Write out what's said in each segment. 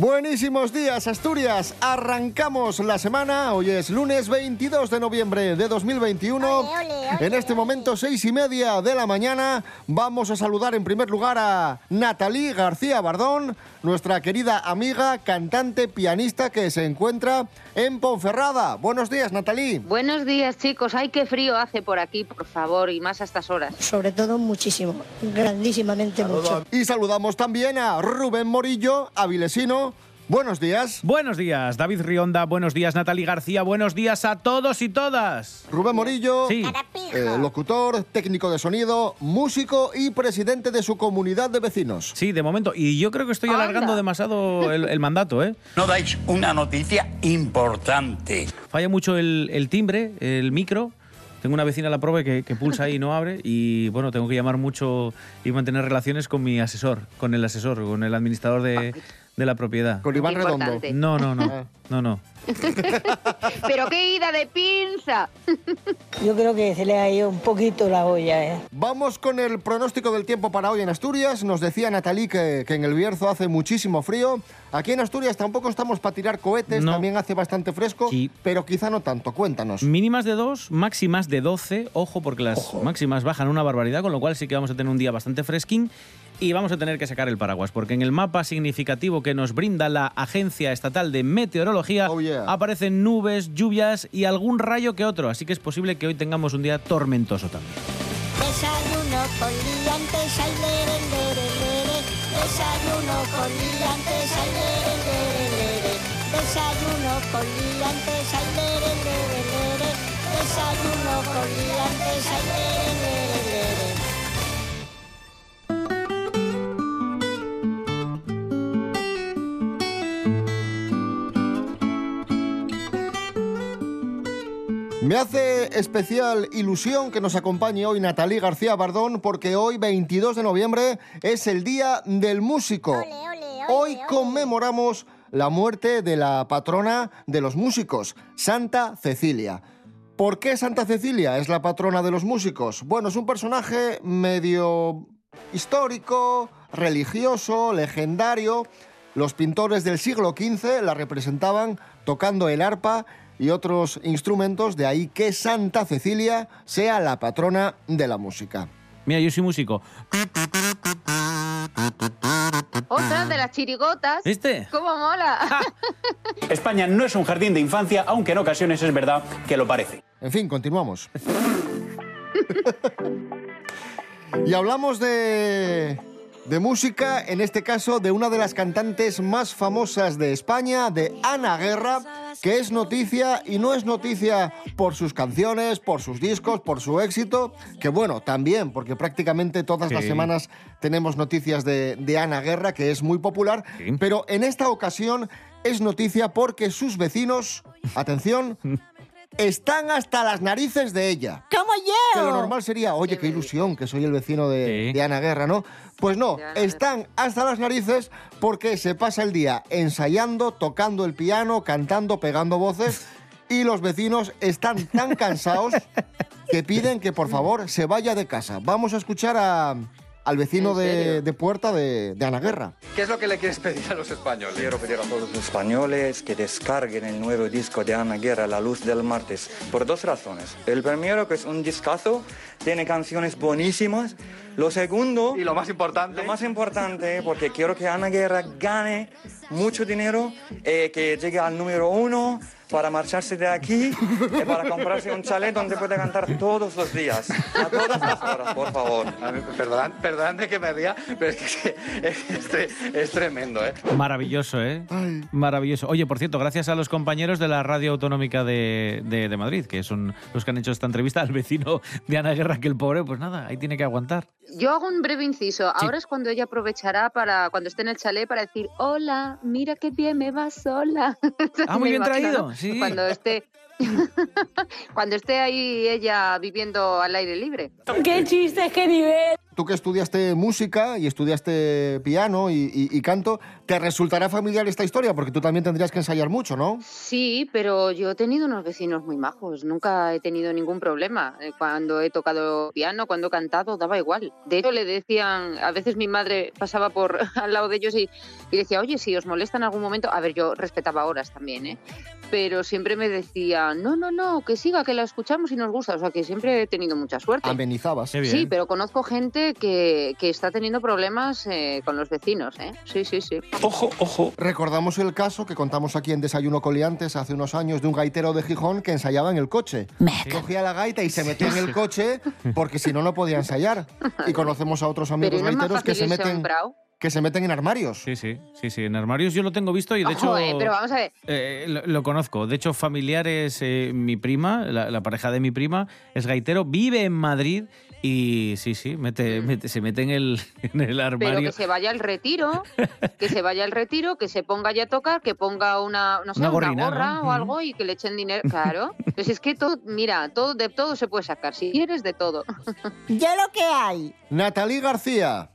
Buenísimos días, Asturias. Arrancamos la semana. Hoy es lunes 22 de noviembre de 2021. Ole, ole, ole, en este momento, seis y media de la mañana, vamos a saludar en primer lugar a Natalie García Bardón, nuestra querida amiga, cantante, pianista que se encuentra en Ponferrada. Buenos días, Natalie. Buenos días, chicos. Ay, qué frío hace por aquí, por favor, y más a estas horas. Sobre todo muchísimo, grandísimamente mucho. Y saludamos también a Rubén Morillo, avilesino. Buenos días. Buenos días, David Rionda. Buenos días, Natalie García. Buenos días a todos y todas. Rubén Morillo, Sí. eh, locutor, técnico de sonido, músico y presidente de su comunidad de vecinos. Sí, de momento. Y yo creo que estoy Anda. alargando demasiado el, el mandato, ¿eh? No dais una noticia importante. Falla mucho el, el timbre, el micro. Tengo una vecina a la prueba que, que pulsa ahí y no abre. Y bueno, tengo que llamar mucho y mantener relaciones con mi asesor, con el asesor, con el administrador de, de la propiedad. Con Iván Redondo. importante. No, no, no. No, no. Pero qué ida de pinza. Yo creo que se le ha ido un poquito la olla, ¿eh? Vamos con el pronóstico del tiempo para hoy en Asturias. Nos decía Natalí que, que en el Bierzo hace muchísimo frío. Aquí en Asturias tampoco estamos para tirar cohetes, No. también hace bastante fresco, Sí. pero quizá no tanto. Cuéntanos. Mínimas de 2, máximas de 12. Ojo, porque las máximas bajan una barbaridad, con lo cual sí que vamos a tener un día bastante fresquín. Y vamos a tener que sacar el paraguas, porque en el mapa significativo que nos brinda la Agencia Estatal de Meteorología Oh, yeah. aparecen nubes, lluvias y algún rayo que otro. Así que es posible que hoy tengamos un día tormentoso también. Desayuno con liantes, ay, lere, lere, lere. Desayuno con liantes, ay, lere, lere, lere. Desayuno con liantes, ay, lere, lere, lere. Desayuno con liantes, ay, lere, lere, lere. Me hace especial ilusión que nos acompañe hoy Natalí García Bardón, porque hoy, 22 de noviembre, es el Día del Músico. Ole, ole, ole, Hoy conmemoramos la muerte de la patrona de los músicos, Santa Cecilia. ¿Por qué Santa Cecilia es la patrona de los músicos? Bueno, es un personaje medio histórico, religioso, legendario. Los pintores del siglo XV la representaban tocando el arpa y otros instrumentos, de ahí que Santa Cecilia sea la patrona de la música. Mira, yo soy músico. Otra de las chirigotas. ¿Viste? ¿Cómo mola? España no es un jardín de infancia, aunque en ocasiones es verdad que lo parece. En fin, continuamos. y hablamos de, de música, en este caso de una de las cantantes más famosas de España, de Ana Guerra, que es noticia y no es noticia por sus canciones, por sus discos, por su éxito, que bueno, también, porque prácticamente todas las semanas tenemos noticias de, de Ana Guerra, que es muy popular, Sí. pero en esta ocasión es noticia porque sus vecinos, atención, están hasta las narices de ella. ¡Como Que lo yo! normal sería, oye, qué ilusión, que soy el vecino de, Sí. de Ana Guerra, ¿no? Pues no, están hasta las narices porque se pasa el día ensayando, tocando el piano, cantando, pegando voces y los vecinos están tan cansados que piden que por favor se vaya de casa. Vamos a escuchar a, al vecino ¿En de, puerta de, de Ana Guerra. ¿Qué es lo que le quieres pedir a los españoles? Quiero pedir a todos los españoles que descarguen el nuevo disco de Ana Guerra, La Luz del Martes, por dos razones. El primero, que es un discazo, tiene canciones buenísimas. Lo segundo, Y lo más importante, lo más importante, porque quiero que Ana Guerra gane mucho dinero, eh, que llegue al número uno para marcharse de aquí y para comprarse un chalet donde puede cantar todos los días, a todas las horas, por favor. A mí, perdonad, perdonadme que me ría, pero es que, es, tremendo, ¿eh? Maravilloso, ¿eh? Maravilloso. Oye, por cierto, gracias a los compañeros de la Radio Autonómica de, de- de Madrid, que son los que han hecho esta entrevista al vecino de Ana Guerra, que el pobre, pues nada, ahí tiene que aguantar. Yo hago un breve inciso. Ahora es cuando ella aprovechará para, cuando esté en el chalet, para decir, hola, mira qué bien me va sola. Ah, muy bien traído. Sí. Cuando esté... Cuando esté ahí ella viviendo al aire libre. ¡Qué chiste, qué nivel! tú que estudiaste música y estudiaste piano y, y- y canto, te resultará familiar esta historia porque tú también tendrías que ensayar mucho, ¿no? Sí, pero yo he tenido unos vecinos muy majos, nunca he tenido ningún problema. Eh, Cuando he tocado piano, cuando he cantado, daba igual. De hecho, le decían, a veces mi madre pasaba por al lado de ellos y, y decía, oye, si os molesta en algún momento, a ver, yo respetaba horas también, ¿eh? Pero siempre me decía, no, no, no, que siga, que la escuchamos y nos gusta. O sea, que siempre he tenido mucha suerte. Amenizabas. Sí, pero conozco gente que, que está teniendo problemas eh, con los vecinos, ¿eh? Sí, sí, sí. Ojo, ojo. Recordamos el caso que contamos aquí en Desayuno Coliantes hace unos años de un gaitero de Gijón que ensayaba en el coche. Cogía la gaita y se metía en el coche porque si no, no podía ensayar. Y conocemos a otros amigos Pero ¿y no es más gaiteros que se meten? Que se meten en armarios. Sí, sí, sí, sí. En armarios yo lo tengo visto y de hecho. Ojo, eh, pero vamos a ver. Eh, lo, lo conozco. De hecho, familiares, eh, mi prima, la, la pareja de mi prima, es gaitero, vive en Madrid y sí, sí, mete, mete- se mete en el, en el Pero armario. que se vaya al retiro, que se vaya al retiro, que se ponga ya a tocar, que ponga una, no sé, Una gorra ¿no? o algo y que le echen dinero. Claro. Pues es que todo, mira, todo, de todo se puede sacar. Si quieres, de todo. Ya lo que hay. Natalie García.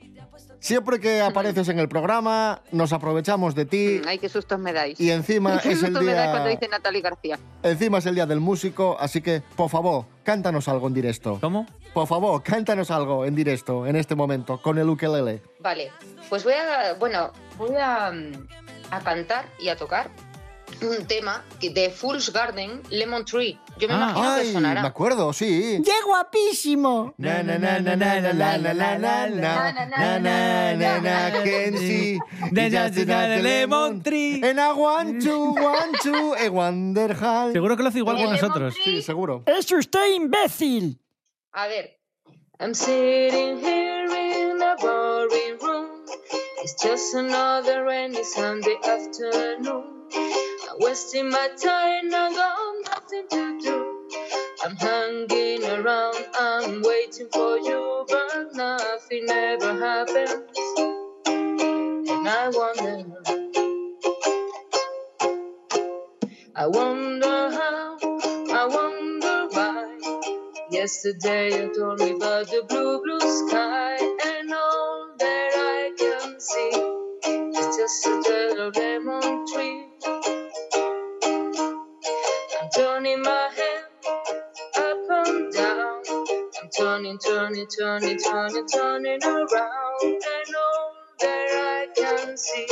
Siempre que apareces en el programa, nos aprovechamos de ti. Ay, qué sustos me dais. Y encima Qué es el sustos me dais cuando día. dice Natalie García. Encima es el día del músico, así que, por favor, cántanos algo en directo. ¿Cómo? Por favor, cántanos algo en directo, en este momento, con el ukelele. Vale, pues voy a, bueno, voy a, mm, a cantar y a tocar un tema de Fool's Garden, Lemon Tree. Yo me Ah, imagino que sonará. me acuerdo, sí. ¡Qué guapísimo! Na na na na na na na na na na na na na na na can see Na, It's na, just na, a na, lemon tree. And I want to, want to, a wonderhal. Seguro que lo hace igual que Lemon nosotros. tree. Sí, seguro. ¡Es usted imbécil! A ver. I'm sitting here in a boring room. It's just another rainy Sunday afternoon. I'm wasting my time, I got nothing to do. I'm hanging around, I'm waiting for you, but nothing ever happens. And I wonder, I wonder how, I wonder why. Yesterday you told me about the blue, blue sky, see is just a yellow lemon tree. I'm turning my head up and down. I'm turning, turning, turning, turning, turning around, and all that I can see,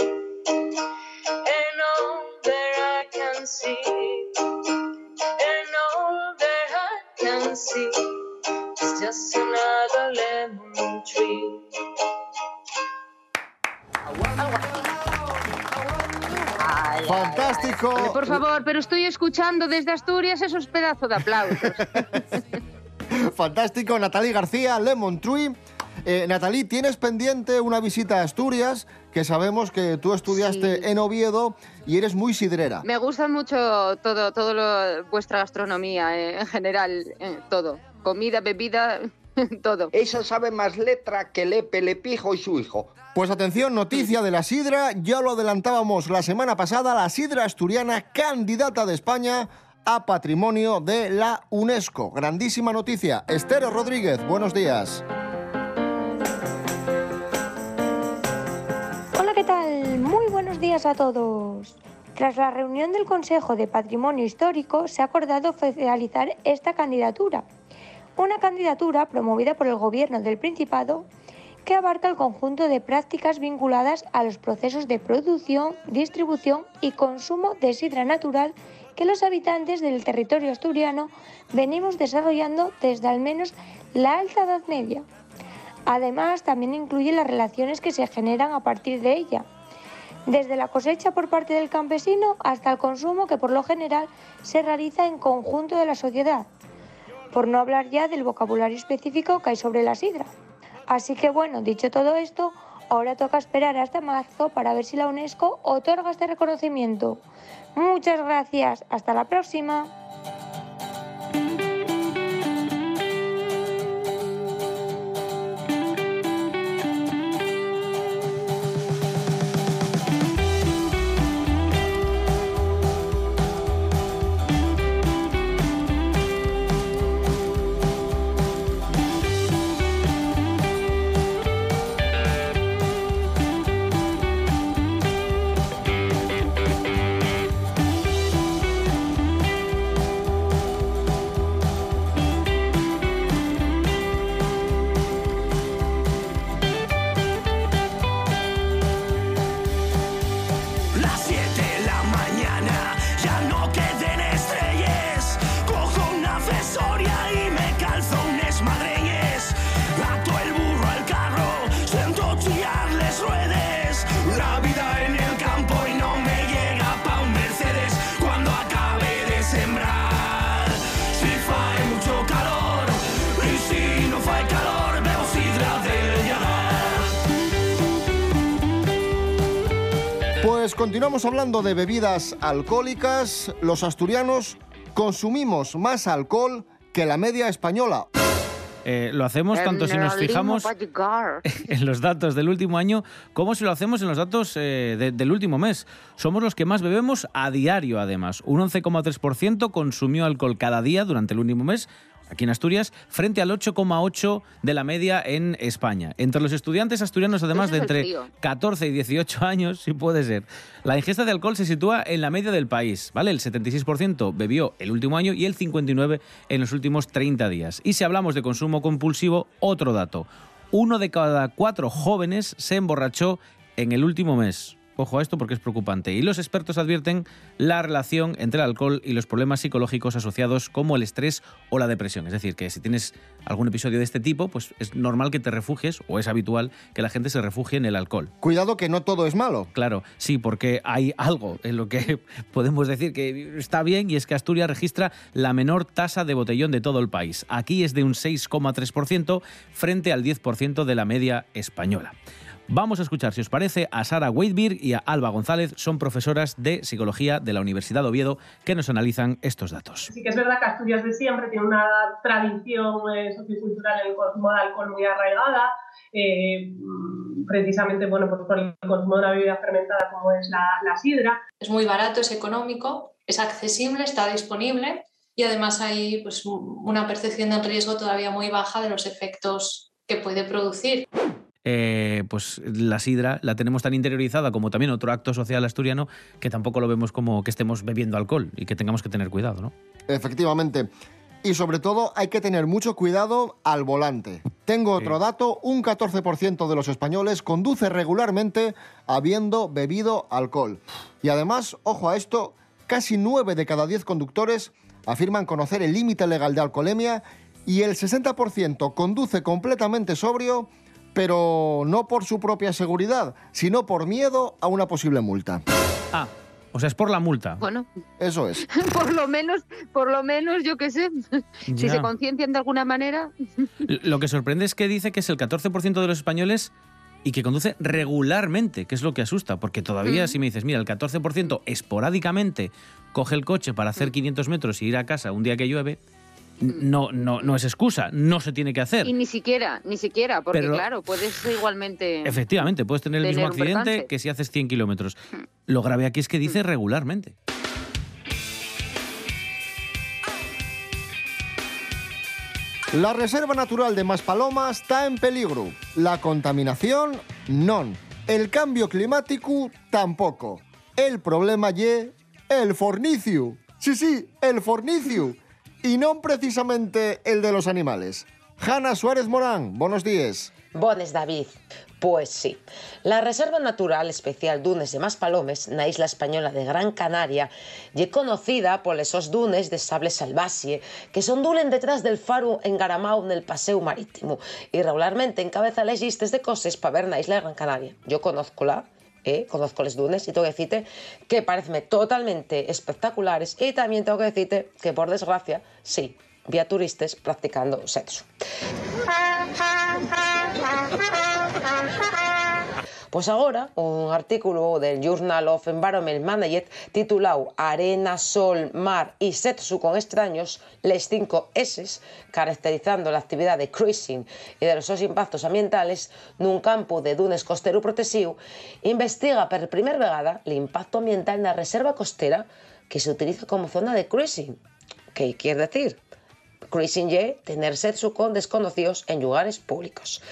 Fantástico. Por favor, pero estoy escuchando desde Asturias esos pedazos de aplausos. Fantástico, Natalie García, Lemon Tree. Eh, Natalie, tienes pendiente una visita a Asturias, que sabemos que tú estudiaste Sí. en Oviedo y eres muy sidrera. Me gusta mucho todo, todo lo, vuestra gastronomía eh, en general, eh, todo. Comida, bebida, todo. Esa sabe más letra que Lepe, Lepijo y su hijo. Pues atención, noticia de la sidra, ya lo adelantábamos la semana pasada, la sidra asturiana candidata de España a patrimonio de la UNESCO. Grandísima noticia. Estero Rodríguez, buenos días. Hola, ¿qué tal? Muy buenos días a todos. Tras la reunión del Consejo de Patrimonio Histórico, se ha acordado oficializar esta candidatura. Una candidatura promovida por el Gobierno del Principado que abarca el conjunto de prácticas vinculadas a los procesos de producción, distribución y consumo de sidra natural que los habitantes del territorio asturiano venimos desarrollando desde al menos la Alta Edad Media. Además, también incluye las relaciones que se generan a partir de ella, desde la cosecha por parte del campesino hasta el consumo que por lo general se realiza en conjunto de la sociedad, por no hablar ya del vocabulario específico que hay sobre la sidra. Así que bueno, dicho todo esto, ahora toca esperar hasta marzo para ver si la UNESCO otorga este reconocimiento. Muchas gracias, hasta la próxima. Hablando de bebidas alcohólicas. Los asturianos consumimos más alcohol que la media española. Eh, lo hacemos tanto si nos fijamos en los datos del último año como si lo hacemos en los datos eh, de- del último mes. Somos los que más bebemos a diario, además. Un 11,3% consumió alcohol cada día durante el último mes. Aquí en Asturias, frente al 8,8 de la media en España. Entre los estudiantes asturianos, además de entre frío. 14 y 18 años, sí puede ser. La ingesta de alcohol se sitúa en la media del país, ¿vale? El 76% bebió el último año y el 59% en los últimos 30 días. Y si hablamos de consumo compulsivo, otro dato. Uno de cada cuatro jóvenes se emborrachó en el último mes. Ojo a esto porque es preocupante. Y los expertos advierten la relación entre el alcohol y los problemas psicológicos asociados como el estrés o la depresión. Es decir, que si tienes algún episodio de este tipo, pues es normal que te refugies, o es habitual que la gente se refugie en el alcohol. Cuidado que no todo es malo. Claro, sí, porque hay algo en lo que podemos decir que está bien y es que Asturias registra la menor tasa de botellón de todo el país. Aquí es de un 6,3% frente al 10% de la media española. Vamos a escuchar, si os parece, a Sara Weidbirg y a Alba González, son profesoras de psicología de la Universidad de Oviedo, que nos analizan estos datos. Sí que es verdad que Asturias de siempre tiene una tradición eh, sociocultural en el consumo de alcohol muy arraigada, eh, precisamente bueno, pues por el consumo de una bebida fermentada como es la, la sidra. Es muy barato, es económico, es accesible, está disponible y además hay pues, un- una percepción del riesgo todavía muy baja de los efectos que puede producir. Eh, pues la sidra la tenemos tan interiorizada como también otro acto social asturiano que tampoco lo vemos como que estemos bebiendo alcohol y que tengamos que tener cuidado, ¿no? Efectivamente. Y sobre todo hay que tener mucho cuidado al volante. Tengo otro dato, un 14% de los españoles conduce regularmente habiendo bebido alcohol. Y además, ojo a esto, casi 9 de cada 10 conductores afirman conocer el límite legal de alcoholemia y el 60% conduce completamente sobrio, pero no por su propia seguridad, sino por miedo a una posible multa. Ah, o sea, es por la multa. Bueno, Eso es. por lo menos, por lo menos, yo qué sé, si se conciencian de alguna manera. Lo que sorprende es que dice que es el 14% de los españoles y que conduce regularmente, que es lo que asusta, porque todavía Mm. si me dices, mira, el 14% esporádicamente coge el coche para Mm. hacer 500 metros y ir a casa un día que llueve, no, no, no es excusa, no se tiene que hacer. Y ni siquiera, ni siquiera, porque Pero- claro, puedes igualmente. Efectivamente, puedes tener el mismo accidente que si haces 100 kilómetros. Lo grave aquí es que dice regularmente. La Reserva Natural de Maspaloma está en peligro. La contaminación, non. El cambio climático, tampoco. El problema ye el fornicio. Sí, sí, el fornicio. Y non precisamente el de los animales. Hanna Suárez Morán, buenos días. Bones, David. Pues sí. La Reserva Natural Especial Dunes de Maspalomes, na isla española de Gran Canaria, y conocida por esos dunes de sable salvaje que son dulen detrás del faro engaramado el paseo marítimo y regularmente encabeza las listas de cosas para ver na isla de Gran Canaria. Yo conozco la, eh, conozco les dunes y tengo que decirte que parecen totalmente espectaculares y también tengo que decirte que por desgracia, sí, vi a turistas practicando sexo. Pois agora, un artículo del Journal of Environment Management titulado Arena, Sol, Mar y sexo con extraños, les cinco S, caracterizando la actividad de cruising y de los seus impactos ambientales nun campo de dunes costero protegido, investiga per primer vegada l'impacto ambiental na reserva costera que se utiliza como zona de cruising. Que quiere decir? Cruising ye tener sexo con desconocidos en lugares públicos.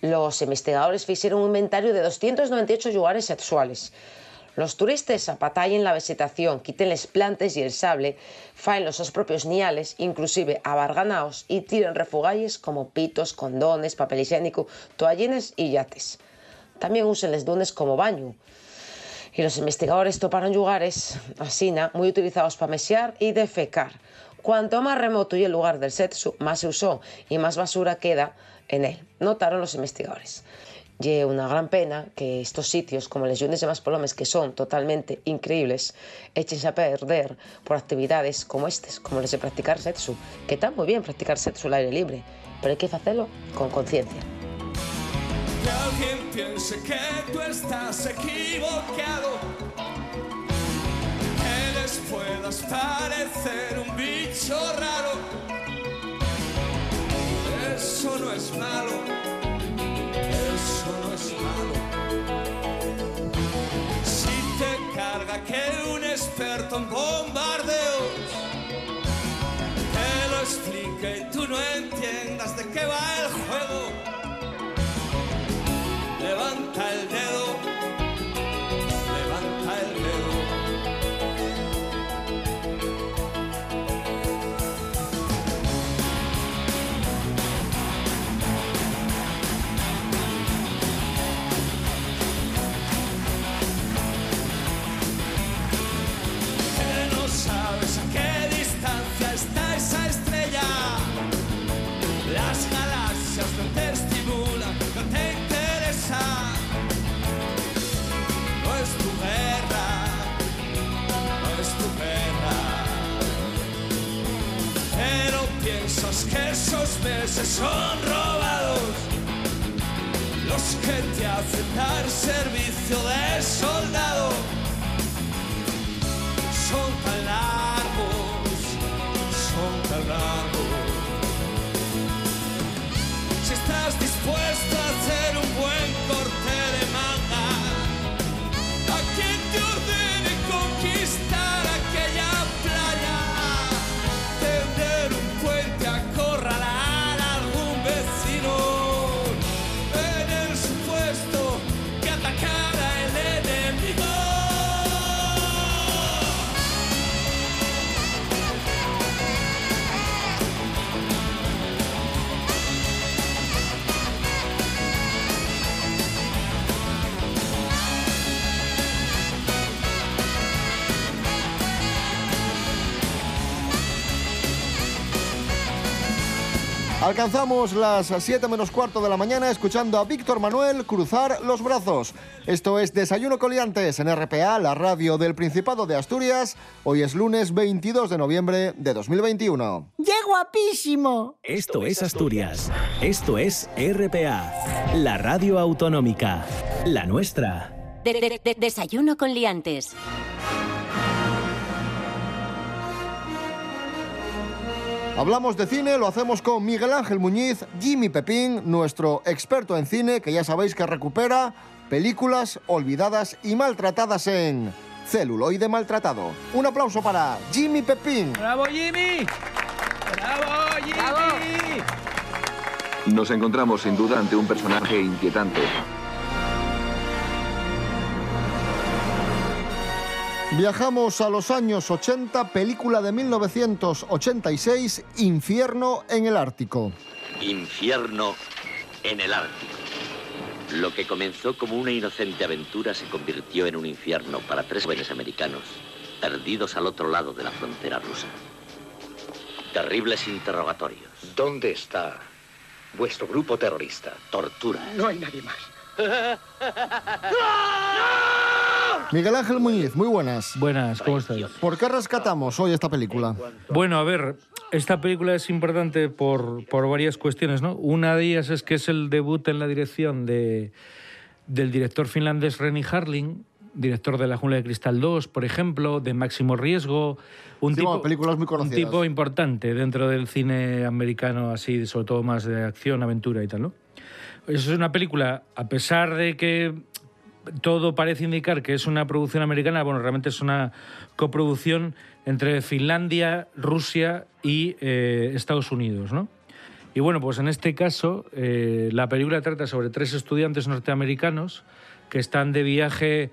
Los investigadores hicieron un inventario de 298 lugares sexuales. Los turistas apatallen la vegetación, quiten las plantas y el sable, faen los sus propios niales, inclusive abarganaos, y tiren refugalles como pitos, condones, papel higiénico, toallines y yates. También usen les dunes como baño. Y los investigadores toparon lugares, asina, muy utilizados para mesear y defecar. Cuanto más remoto y el lugar del sexo, más se usó y más basura queda en él, notaron los investigadores. Y una gran pena que estos sitios, como les Yunes de Maspalomes, que son totalmente increíbles, échense a perder por actividades como estas, como les de practicar sexo, que está muy bien practicar sexo al aire libre, pero hay que hacerlo con conciencia. Ya alguien piense que tú estás equivocado, que les puedas parecer un bicho raro. Eso no es malo, eso no es malo. Si te carga que un experto en bombardeos te lo explique y tú no entiendas de qué va el juego, esos meses son robados. Los que te hacen dar servicio de soldado Alcanzamos las 7 menos cuarto de la mañana escuchando a Víctor Manuel cruzar los brazos. Esto es Desayuno Coliantes en RPA, la radio del Principado de Asturias. Hoy es lunes 22 de noviembre de 2021. ¡Qué guapísimo! Esto es Asturias. Esto es RPA, la radio autonómica, la nuestra. De- de- de- desayuno con liantes. Hablamos de cine, lo hacemos con Miguel Ángel Muñiz, Jimmy Pepín, nuestro experto en cine, que ya sabéis que recupera películas olvidadas y maltratadas en celuloide maltratado. Un aplauso para Jimmy Pepín. ¡Bravo, Jimmy! ¡Bravo, Jimmy! Nos encontramos sin duda ante un personaje inquietante. Viajamos a los años 80, película de 1986, Infierno en el Ártico. Infierno en el Ártico. Lo que comenzó como una inocente aventura se convirtió en un infierno para tres jóvenes americanos perdidos al otro lado de la frontera rusa. Terribles interrogatorios. ¿Dónde está vuestro grupo terrorista? Tortura. No hay nadie más. Miguel Ángel Muñiz, muy buenas. Buenas, ¿cómo estáis? ¿Por qué rescatamos hoy esta película? Bueno, a ver, esta película es importante por, por varias cuestiones, ¿no? Una de ellas es que es el debut en la dirección de, del director finlandés Renny Harling, director de La Jungla de Cristal 2, por ejemplo, de Máximo Riesgo. Un Sí, tipo, películas muy un tipo importante dentro del cine americano, así, sobre todo más de acción, aventura y tal, ¿no? Eso es una película, a pesar de que todo parece indicar que es una producción americana, bueno, realmente es una coproducción entre Finlandia, Rusia y eh, Estados Unidos, ¿no? Y bueno, pues en este caso, eh, la película trata sobre tres estudiantes norteamericanos que están de viaje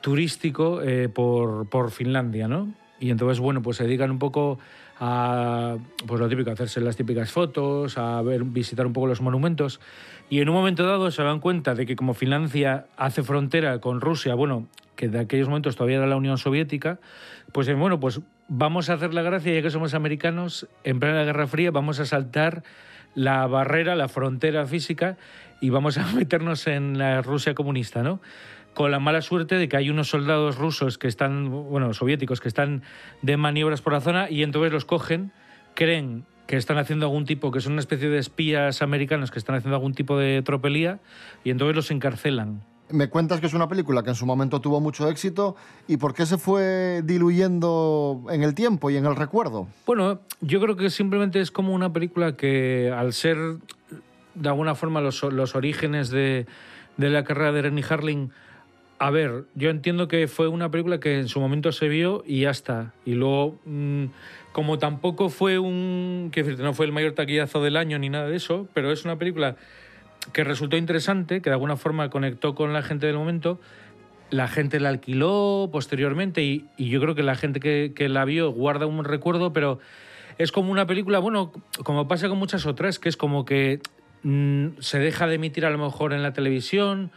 turístico eh, por, por Finlandia, ¿no? Y entonces, bueno, pues se dedican un poco a, pues lo típico, a hacerse las típicas fotos, a visitar un poco los monumentos. Y en un momento dado se dan cuenta de que como Finlandia hace frontera con Rusia, bueno, que de aquellos momentos todavía era la Unión Soviética, pues eh, bueno, pues vamos a hacer la gracia, ya que somos americanos, en plena Guerra Fría, vamos a saltar la barrera, la frontera física y vamos a meternos en la Rusia comunista, ¿no? Con la mala suerte de que hay unos soldados rusos que están, bueno, soviéticos, que están de maniobras por la zona y entonces los cogen, creen que están haciendo algún tipo, que son una especie de espías americanos que están haciendo algún tipo de tropelía y entonces los encarcelan. Me cuentas que es una película que en su momento tuvo mucho éxito y por qué se fue diluyendo en el tiempo y en el recuerdo. Bueno, yo creo que simplemente es como una película que al ser de alguna forma los, los orígenes de, de la carrera de Rennie Harling, a ver, yo entiendo que fue una película que en su momento se vio y ya está. Y luego, mm, como tampoco fue un. Decirte, no fue el mayor taquillazo del año ni nada de eso, pero es una película que resultó interesante, que de alguna forma conectó con la gente del momento. La gente la alquiló posteriormente y, yo creo que la gente que, que la vio guarda un recuerdo, pero es como una película, bueno, como pasa con muchas otras, que es como que mm, se deja de emitir a lo mejor en la televisión,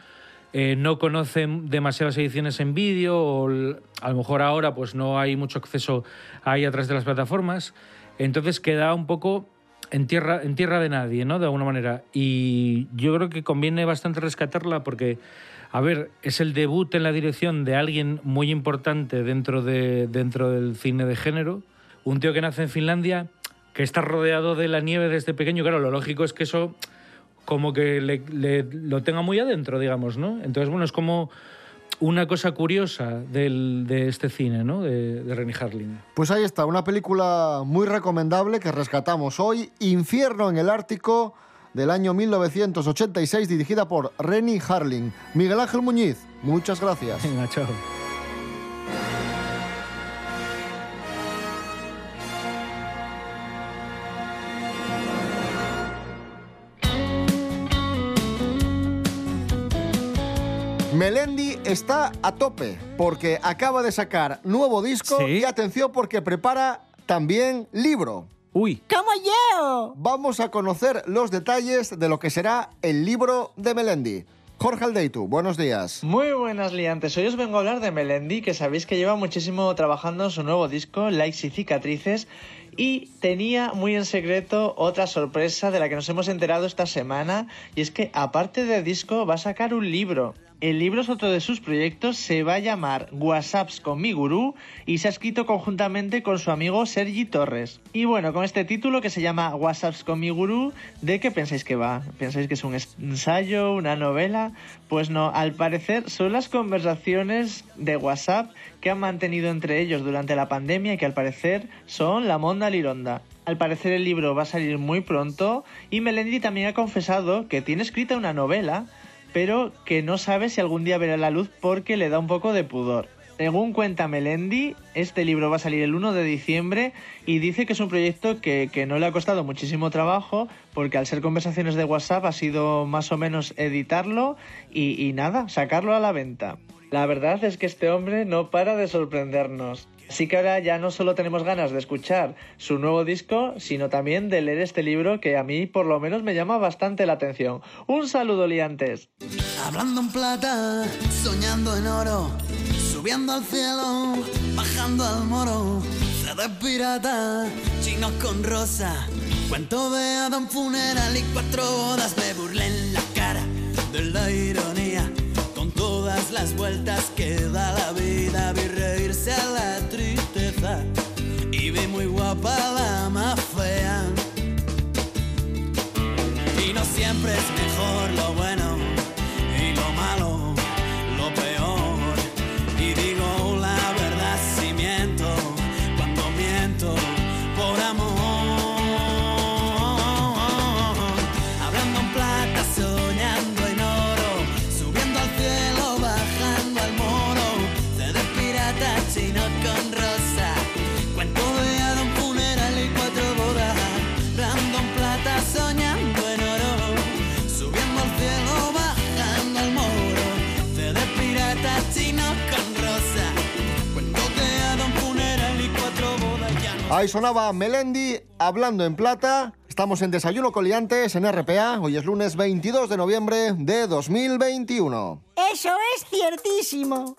eh, no conocen demasiadas ediciones en vídeo, o a lo mejor ahora pues no hay mucho acceso ahí a través de las plataformas. Entonces queda un poco en tierra, en tierra de nadie, ¿no? De alguna manera. Y yo creo que conviene bastante rescatarla porque, a ver, es el debut en la dirección de alguien muy importante dentro, de, dentro del cine de género. Un tío que nace en Finlandia, que está rodeado de la nieve desde pequeño. Claro, lo lógico es que eso como que le, le- lo tenga muy adentro, digamos, ¿no? Entonces, bueno, es como una cosa curiosa del- de este cine, ¿no? De, de Renny Harlin. Pues ahí está, una película muy recomendable que rescatamos hoy, Infierno en el Ártico, del año 1986, dirigida por Renny Harling. Miguel Ángel Muñiz, muchas gracias. Venga, chao. Melendi está a tope porque acaba de sacar nuevo disco y atención porque prepara también libro. Uy. ¡Como yo! Vamos a conocer los detalles de lo que será el libro de Melendi. Jorge Aldeitu, buenos días. Muy buenas liantes, hoy os vengo a hablar de Melendi, que sabéis que lleva muchísimo trabajando en su nuevo disco, Likes y Cicatrices, y tenía muy en secreto otra sorpresa de la que nos hemos enterado esta semana, y es que aparte del disco va a sacar un libro. El libro es otro de sus proyectos, se va a llamar WhatsApps con mi gurú y se ha escrito conjuntamente con su amigo Sergi Torres. Y bueno, con este título que se llama WhatsApps con mi gurú, ¿de qué pensáis que va? ¿Pensáis que es un ensayo, una novela? Pues no, al parecer son las conversaciones de WhatsApp que han mantenido entre ellos durante la pandemia y que al parecer son la monda lironda. Al parecer el libro va a salir muy pronto y Melendi también ha confesado que tiene escrita una novela pero que no sabe si algún día verá la luz porque le da un poco de pudor. Según cuenta Melendi, este libro va a salir el 1 de diciembre y dice que es un proyecto que, que no le ha costado muchísimo trabajo porque al ser conversaciones de WhatsApp ha sido más o menos editarlo y, y nada, sacarlo a la venta. La verdad es que este hombre no para de sorprendernos. Así que ahora ya no solo tenemos ganas de escuchar su nuevo disco, sino también de leer este libro que a mí por lo menos me llama bastante la atención. Un saludo, liantes. Hablando en plata, soñando en oro, subiendo al cielo, bajando al moro. CD pirata, chino con rosa, cuento de Adam funeral y cuatro bodas. Me burlé en la cara de la ironía, con todas las vueltas que más fea. Y no siempre es mejor lo bueno Ahí sonaba Melendi hablando en plata. Estamos en Desayuno Coliantes en RPA. Hoy es lunes 22 de noviembre de 2021. Eso es ciertísimo.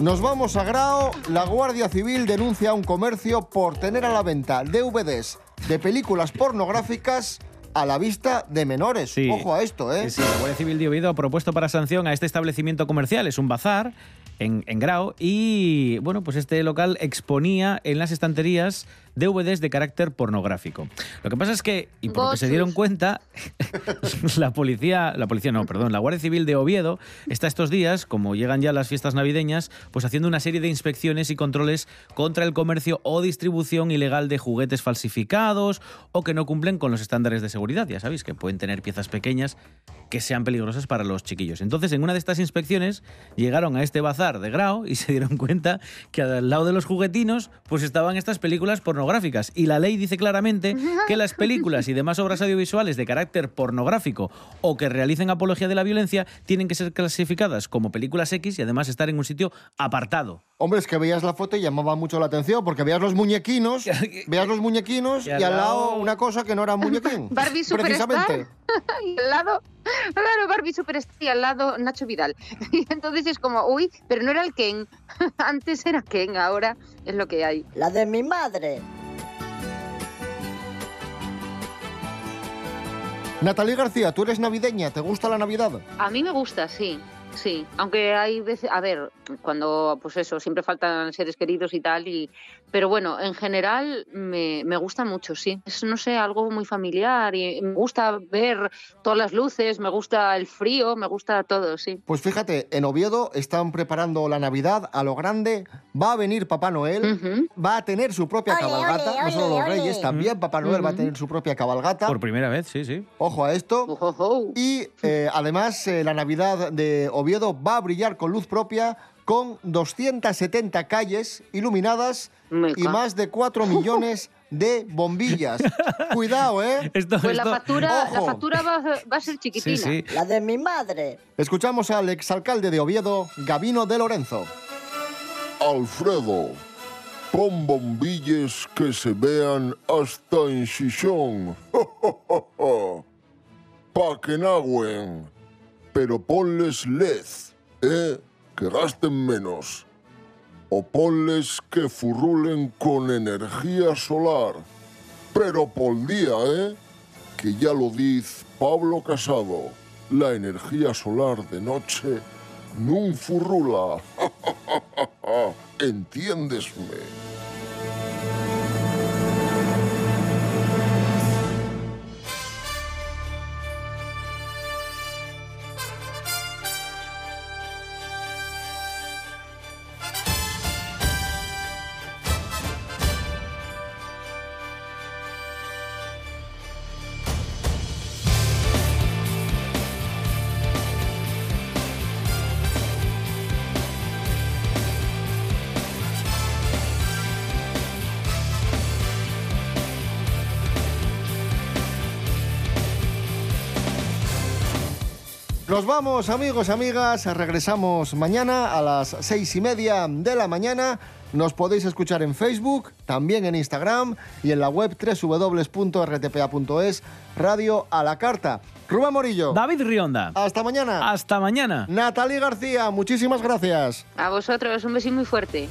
Nos vamos a Grao. La Guardia Civil denuncia a un comercio por tener a la venta DVDs de películas pornográficas a la vista de menores. Sí. Ojo a esto, ¿eh? Sí, sí, la Guardia Civil de Oviedo ha propuesto para sanción a este establecimiento comercial. Es un bazar en, en Grao y bueno, pues este local exponía en las estanterías DVDs de carácter pornográfico. Lo que pasa es que, y por lo que se dieron cuenta, la policía, la policía no, perdón, la Guardia Civil de Oviedo está estos días, como llegan ya las fiestas navideñas, pues haciendo una serie de inspecciones y controles contra el comercio o distribución ilegal de juguetes falsificados o que no cumplen con los estándares de seguridad. Ya sabéis que pueden tener piezas pequeñas que sean peligrosas para los chiquillos. Entonces, en una de estas inspecciones llegaron a este bazar de Grao y se dieron cuenta que al lado de los juguetinos pues estaban estas películas pornográficas y la ley dice claramente que las películas y demás obras audiovisuales de carácter pornográfico o que realicen apología de la violencia tienen que ser clasificadas como películas X y además estar en un sitio apartado. Hombre, es que veías la foto y llamaba mucho la atención porque veías los muñequinos, veías los muñequinos y al lado una cosa que no era muñequín. Barbie Superstar. Precisamente. y al lado, claro, Barbie Superstar y al lado Nacho Vidal. Y entonces es como, uy, pero no era el Ken. Antes era Ken, ahora es lo que hay. La de mi madre. Natalie García, tú eres navideña, ¿te gusta la Navidad? A mí me gusta, sí. Sí, aunque hay veces, a ver, cuando, pues eso, siempre faltan seres queridos y tal, y, pero bueno, en general me, me gusta mucho, sí. Es, no sé, algo muy familiar y me gusta ver todas las luces, me gusta el frío, me gusta todo, sí. Pues fíjate, en Oviedo están preparando la Navidad a lo grande. Va a venir Papá Noel, va a tener su propia Ole, cabalgata, ole, no solo ole, los ole. reyes, también Papá Noel va a tener su propia cabalgata. Por primera vez, sí, sí. Ojo a esto. Y eh, además eh, la Navidad de Oviedo va a brillar con luz propia con 270 calles iluminadas y más de 4 millones de bombillas. Cuidado, ¿eh? Pues la factura, la factura va, va a ser chiquitina. La de mi madre. Escuchamos al exalcalde de Oviedo, Gabino de Lorenzo. Alfredo, pon bombillas que se vean hasta en pa que nagüen. Pero ponles LED, ¿eh? Que gasten menos. O ponles que furrulen con energía solar. Pero por día, ¿eh? Que ya lo dice Pablo Casado. La energía solar de noche nun furrula. Entiéndesme. Vamos, amigos, amigas. Regresamos mañana a las seis y media de la mañana. Nos podéis escuchar en Facebook, también en Instagram y en la web www.rtpa.es, Radio a la Carta. Rubén Morillo. David Rionda. Hasta mañana. Hasta mañana. Natalie García, muchísimas gracias. A vosotros, un besín muy fuerte.